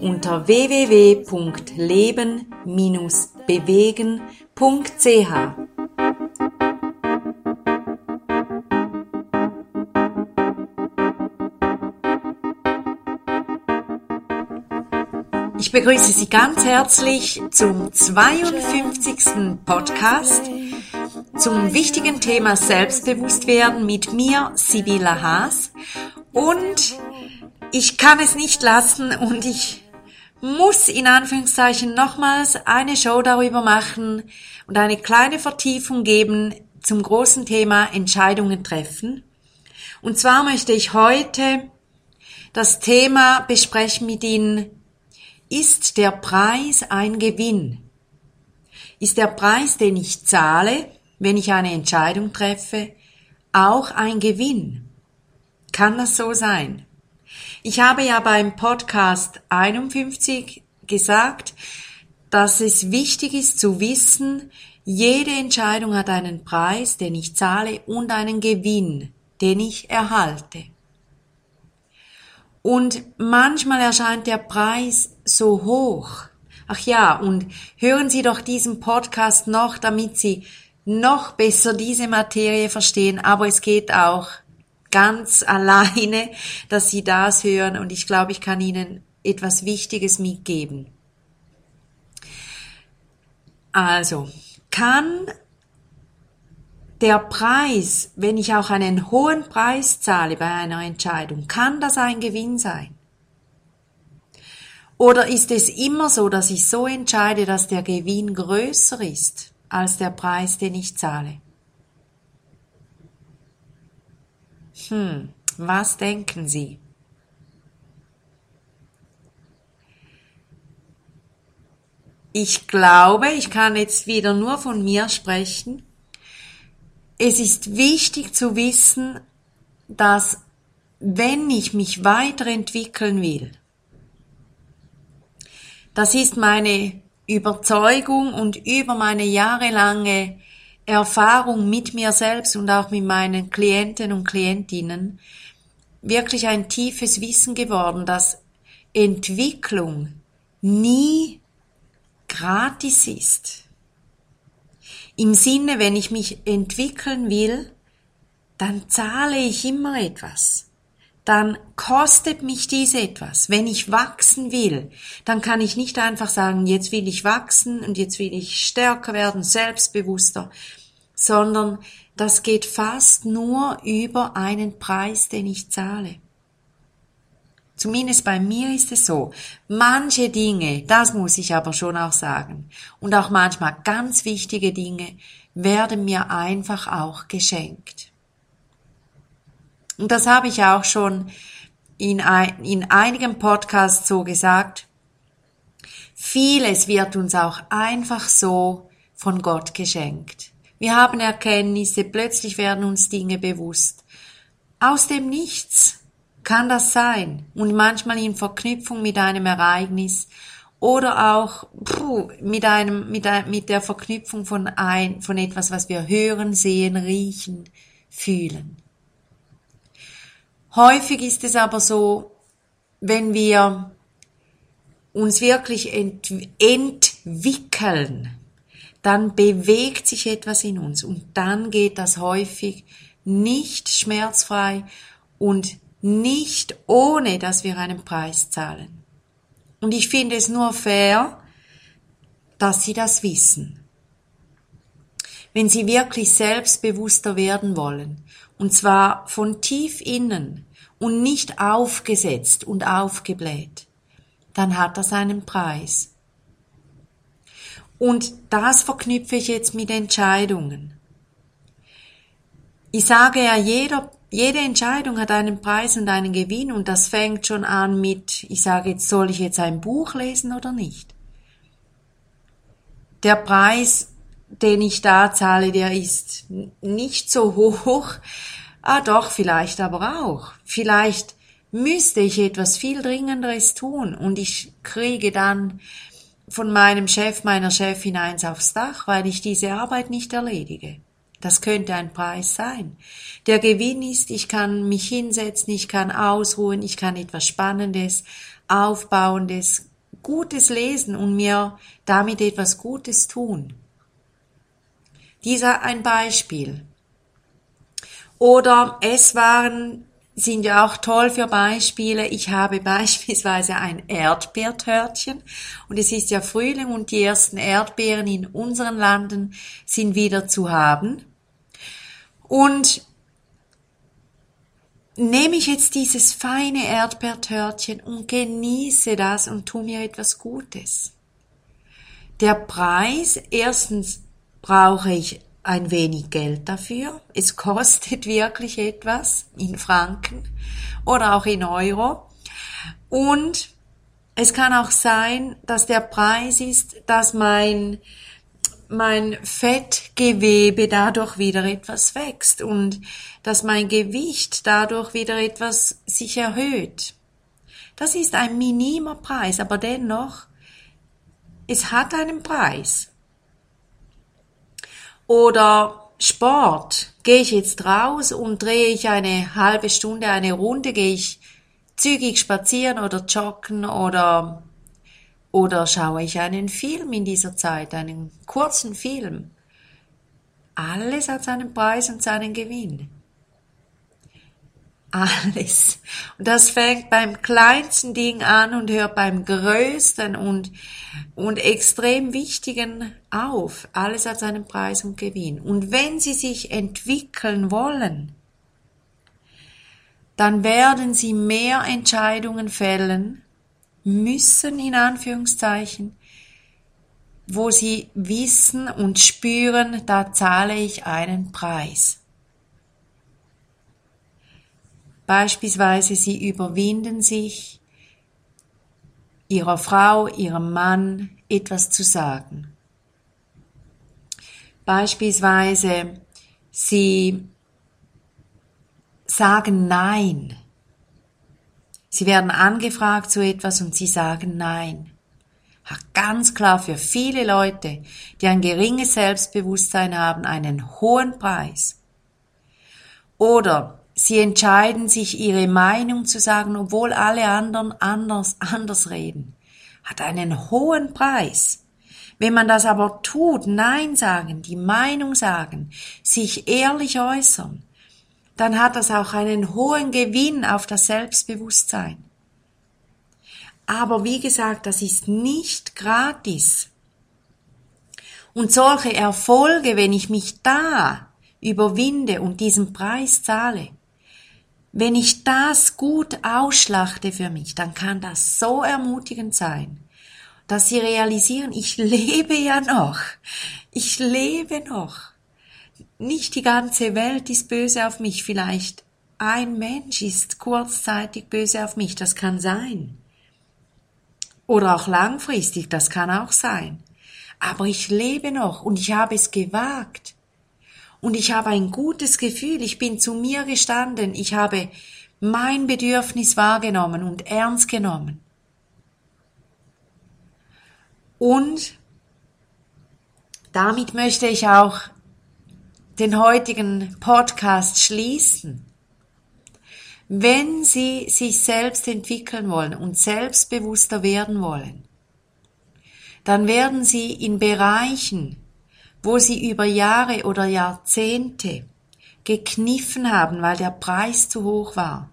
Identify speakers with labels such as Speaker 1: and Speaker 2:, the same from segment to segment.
Speaker 1: unter www.leben-bewegen.ch. Ich begrüße Sie ganz herzlich zum 52. Podcast zum wichtigen Thema Selbstbewusstwerden mit mir, Sibylla Haas. Und ich kann es nicht lassen und ich muss in Anführungszeichen nochmals eine Show darüber machen und eine kleine Vertiefung geben zum großen Thema Entscheidungen treffen. Und zwar möchte ich heute das Thema besprechen mit Ihnen, ist der Preis ein Gewinn? Ist der Preis, den ich zahle, wenn ich eine Entscheidung treffe, auch ein Gewinn? Kann das so sein? Ich habe ja beim Podcast 51 gesagt, dass es wichtig ist zu wissen, jede Entscheidung hat einen Preis, den ich zahle und einen Gewinn, den ich erhalte. Und manchmal erscheint der Preis so hoch. Ach ja, und hören Sie doch diesen Podcast noch, damit Sie noch besser diese Materie verstehen, aber es geht auch ganz alleine, dass Sie das hören und ich glaube, ich kann Ihnen etwas Wichtiges mitgeben. Also, kann der Preis, wenn ich auch einen hohen Preis zahle bei einer Entscheidung, kann das ein Gewinn sein? Oder ist es immer so, dass ich so entscheide, dass der Gewinn größer ist als der Preis, den ich zahle? Hm, was denken Sie? Ich glaube, ich kann jetzt wieder nur von mir sprechen. Es ist wichtig zu wissen, dass wenn ich mich weiterentwickeln will, das ist meine Überzeugung und über meine jahrelange Erfahrung mit mir selbst und auch mit meinen Klienten und Klientinnen wirklich ein tiefes Wissen geworden, dass Entwicklung nie gratis ist. Im Sinne, wenn ich mich entwickeln will, dann zahle ich immer etwas. Dann kostet mich dies etwas. Wenn ich wachsen will, dann kann ich nicht einfach sagen, jetzt will ich wachsen und jetzt will ich stärker werden, selbstbewusster sondern das geht fast nur über einen Preis, den ich zahle. Zumindest bei mir ist es so. Manche Dinge, das muss ich aber schon auch sagen, und auch manchmal ganz wichtige Dinge, werden mir einfach auch geschenkt. Und das habe ich auch schon in, ein, in einigen Podcasts so gesagt. Vieles wird uns auch einfach so von Gott geschenkt. Wir haben Erkenntnisse, plötzlich werden uns Dinge bewusst. Aus dem Nichts kann das sein und manchmal in Verknüpfung mit einem Ereignis oder auch puh, mit einem mit, ein, mit der Verknüpfung von ein von etwas, was wir hören, sehen, riechen, fühlen. Häufig ist es aber so, wenn wir uns wirklich ent entwickeln, dann bewegt sich etwas in uns und dann geht das häufig nicht schmerzfrei und nicht ohne, dass wir einen Preis zahlen. Und ich finde es nur fair, dass Sie das wissen. Wenn Sie wirklich selbstbewusster werden wollen, und zwar von tief innen und nicht aufgesetzt und aufgebläht, dann hat das einen Preis. Und das verknüpfe ich jetzt mit Entscheidungen. Ich sage ja, jeder, jede Entscheidung hat einen Preis und einen Gewinn und das fängt schon an mit, ich sage jetzt, soll ich jetzt ein Buch lesen oder nicht? der Preis, den ich da zahle, der ist nicht so hoch. Ah, doch, vielleicht aber auch. Vielleicht müsste ich etwas viel Dringenderes tun und ich kriege dann von meinem Chef, meiner Chefin eins aufs Dach, weil ich diese Arbeit nicht erledige. Das könnte ein Preis sein. Der Gewinn ist, ich kann mich hinsetzen, ich kann ausruhen, ich kann etwas Spannendes, Aufbauendes, Gutes lesen und mir damit etwas Gutes tun. Dieser ein Beispiel. Oder es waren sind ja auch toll für Beispiele. Ich habe beispielsweise ein Erdbeertörtchen und es ist ja Frühling und die ersten Erdbeeren in unseren Landen sind wieder zu haben. Und nehme ich jetzt dieses feine Erdbeertörtchen und genieße das und tu mir etwas Gutes. Der Preis, erstens brauche ich ein wenig Geld dafür. Es kostet wirklich etwas in Franken oder auch in Euro. Und es kann auch sein, dass der Preis ist, dass mein, mein Fettgewebe dadurch wieder etwas wächst und dass mein Gewicht dadurch wieder etwas sich erhöht. Das ist ein minimer Preis, aber dennoch, es hat einen Preis. Oder Sport. Gehe ich jetzt raus und drehe ich eine halbe Stunde eine Runde, gehe ich zügig spazieren oder joggen oder oder schaue ich einen Film in dieser Zeit, einen kurzen Film. Alles hat seinen Preis und seinen Gewinn alles. Und das fängt beim kleinsten Ding an und hört beim größten und, und extrem wichtigen auf. Alles hat seinen Preis und Gewinn. Und wenn sie sich entwickeln wollen, dann werden sie mehr Entscheidungen fällen müssen, in Anführungszeichen, wo sie wissen und spüren, da zahle ich einen Preis. Beispielsweise sie überwinden sich, ihrer Frau, ihrem Mann etwas zu sagen. Beispielsweise sie sagen Nein. Sie werden angefragt zu etwas und sie sagen Nein. Ganz klar für viele Leute, die ein geringes Selbstbewusstsein haben, einen hohen Preis. Oder Sie entscheiden sich, ihre Meinung zu sagen, obwohl alle anderen anders, anders reden. Hat einen hohen Preis. Wenn man das aber tut, Nein sagen, die Meinung sagen, sich ehrlich äußern, dann hat das auch einen hohen Gewinn auf das Selbstbewusstsein. Aber wie gesagt, das ist nicht gratis. Und solche Erfolge, wenn ich mich da überwinde und diesen Preis zahle, wenn ich das gut ausschlachte für mich, dann kann das so ermutigend sein, dass sie realisieren, ich lebe ja noch. Ich lebe noch. Nicht die ganze Welt ist böse auf mich, vielleicht ein Mensch ist kurzzeitig böse auf mich, das kann sein. Oder auch langfristig, das kann auch sein. Aber ich lebe noch und ich habe es gewagt, und ich habe ein gutes Gefühl, ich bin zu mir gestanden, ich habe mein Bedürfnis wahrgenommen und ernst genommen. Und damit möchte ich auch den heutigen Podcast schließen. Wenn Sie sich selbst entwickeln wollen und selbstbewusster werden wollen, dann werden Sie in Bereichen, wo sie über Jahre oder Jahrzehnte gekniffen haben, weil der Preis zu hoch war,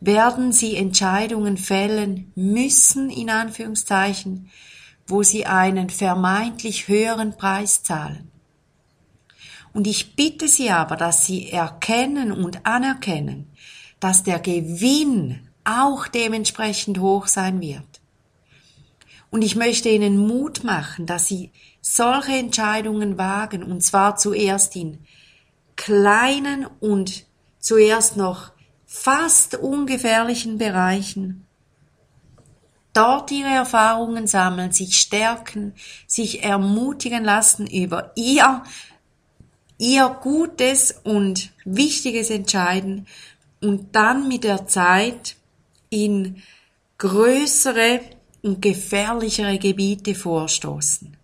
Speaker 1: werden sie Entscheidungen fällen müssen, in Anführungszeichen, wo sie einen vermeintlich höheren Preis zahlen. Und ich bitte Sie aber, dass Sie erkennen und anerkennen, dass der Gewinn auch dementsprechend hoch sein wird. Und ich möchte Ihnen Mut machen, dass Sie solche Entscheidungen wagen, und zwar zuerst in kleinen und zuerst noch fast ungefährlichen Bereichen. dort ihre Erfahrungen sammeln, sich stärken, sich ermutigen lassen über ihr, ihr Gutes und Wichtiges entscheiden und dann mit der Zeit in größere und gefährlichere Gebiete vorstoßen.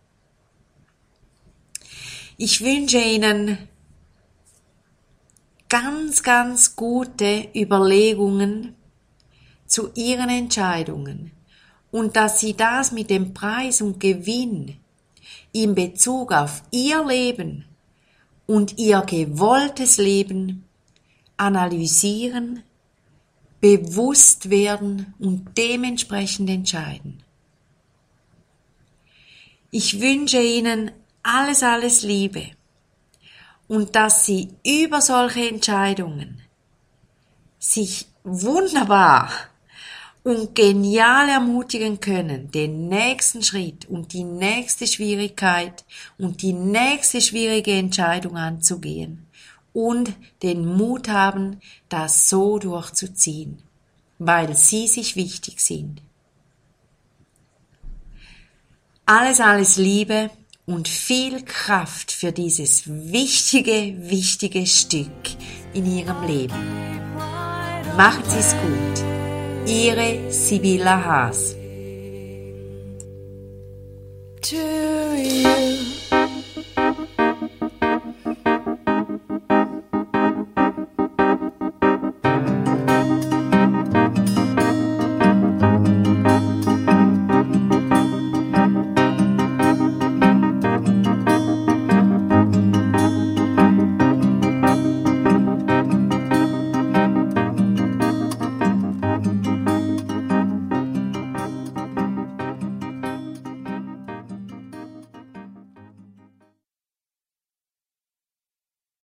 Speaker 1: Ich wünsche Ihnen ganz, ganz gute Überlegungen zu Ihren Entscheidungen und dass Sie das mit dem Preis und Gewinn in Bezug auf Ihr Leben und Ihr gewolltes Leben analysieren, bewusst werden und dementsprechend entscheiden. Ich wünsche Ihnen alles, alles Liebe und dass Sie über solche Entscheidungen sich wunderbar und genial ermutigen können, den nächsten Schritt und die nächste Schwierigkeit und die nächste schwierige Entscheidung anzugehen und den Mut haben, das so durchzuziehen, weil sie sich wichtig sind. Alles, alles Liebe und viel Kraft für dieses wichtige, wichtige Stück in ihrem Leben. Macht es gut. Ihre Sibylla Haas. To you.